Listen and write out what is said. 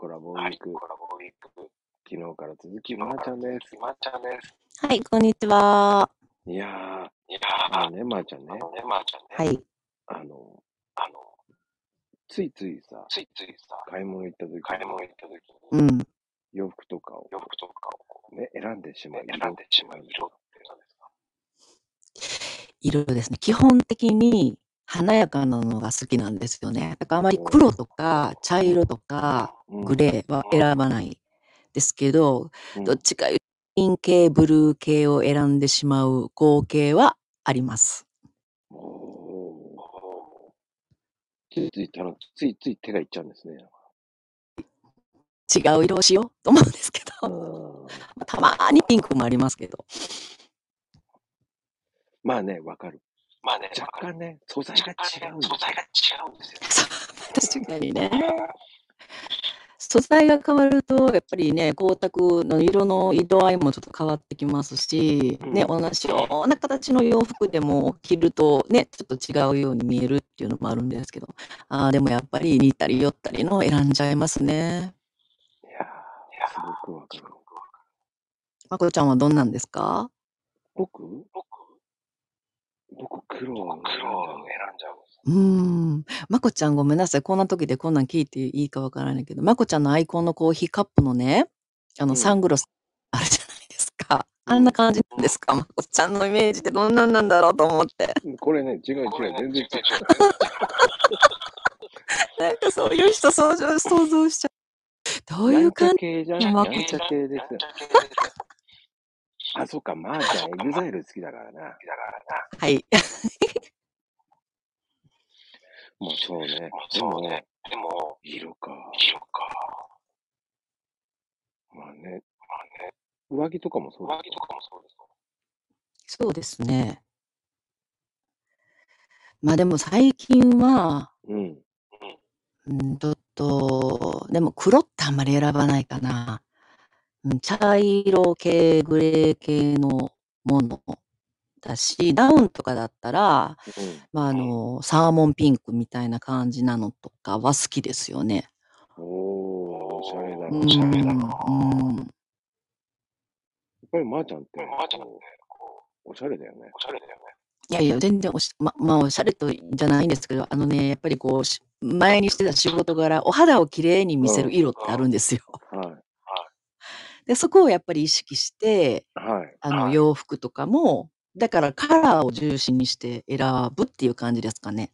コラボウィーク。昨日から続き、まーちゃんです。まーちゃんです。はい、こんにちは。いやー、いやあのね、まーちゃんねあ、のね、まーちゃんね。はい。あの、あの、ついついさ、ついついさ、買い物行った時買い物行った時に、うん。洋服とかを洋服とかをね、選んでしまう。選んでしまう色って何ですか？色ですね。基本的に華やかなのが好きなんですよね。だからあまり黒とか茶色とかうんグレーは選ばないですけど、うんどっちかいうとピン系、ブルー系を選んでしまう合計はあります。ついついたの、ついつい手がいっちゃうんですね。違う色をしようと思うんですけうど、たまにピンクもありますけど。まあね、わかる。まあね、若干ね、素材が違う素材が違うんですよ。確かにね。素材が変わると、やっぱりね、光沢の色の色合いもちょっと変わってきますし、ね、うん同じような形の洋服でも着るとね、ちょっと違うように見えるっていうのもあるんですけど、ああ、でもやっぱり似たり寄ったりの選んじゃいますね。いやー、すごくわかる。まこちゃんはどんなんですか？僕僕、僕、黒を僕、黒を選んじゃう。うーん。まこちゃんごめんなさい。こんな時でこんなん聞いていいかわからないけど、まこちゃんのアイコンのコーヒーカップのね、あの、うんサングラスあるじゃないですか。あんな感じなんですか？まこちゃんのイメージってどんなんなんだろうと思って。これね、違う違う、これね全然違う。なんかそういう人想像想像しちゃう。どういう感じ？系じゃん。まこやんちゃ系ですよ。あ、そっか、まーちゃん、エグザイル好きだからな。はい。もうそうね。でもそうね、でも、色か。色か。まあね、まあね、上着とかもそうだ上着とかもそうですよ。そうですね。まあでも最近は、うん。うん、ちょっと、でも黒ってあんまり選ばないかな。うん、茶色系、グレー系のものだし、ダウンとかだったら、まあ、あの、サーモンピンクみたいな感じなのとかは好きですよね。うん。おー、おしゃれだな。うん、おしゃれだな。やうん。っぱりまーちゃんって、まーちゃんって、こおしゃれだよねう、。おしゃれだよね。いやいや、全然おし、ま、まあ、おしゃれとじゃないんですけど、あのね、やっぱりこう、し前にしてた仕事柄、お肌をきれいに見せる色ってあるんですよ。はい。で、そこをやっぱり意識して、はい。あの、はい洋服とかも、だからカラーを重視にして選ぶっていう感じですかね。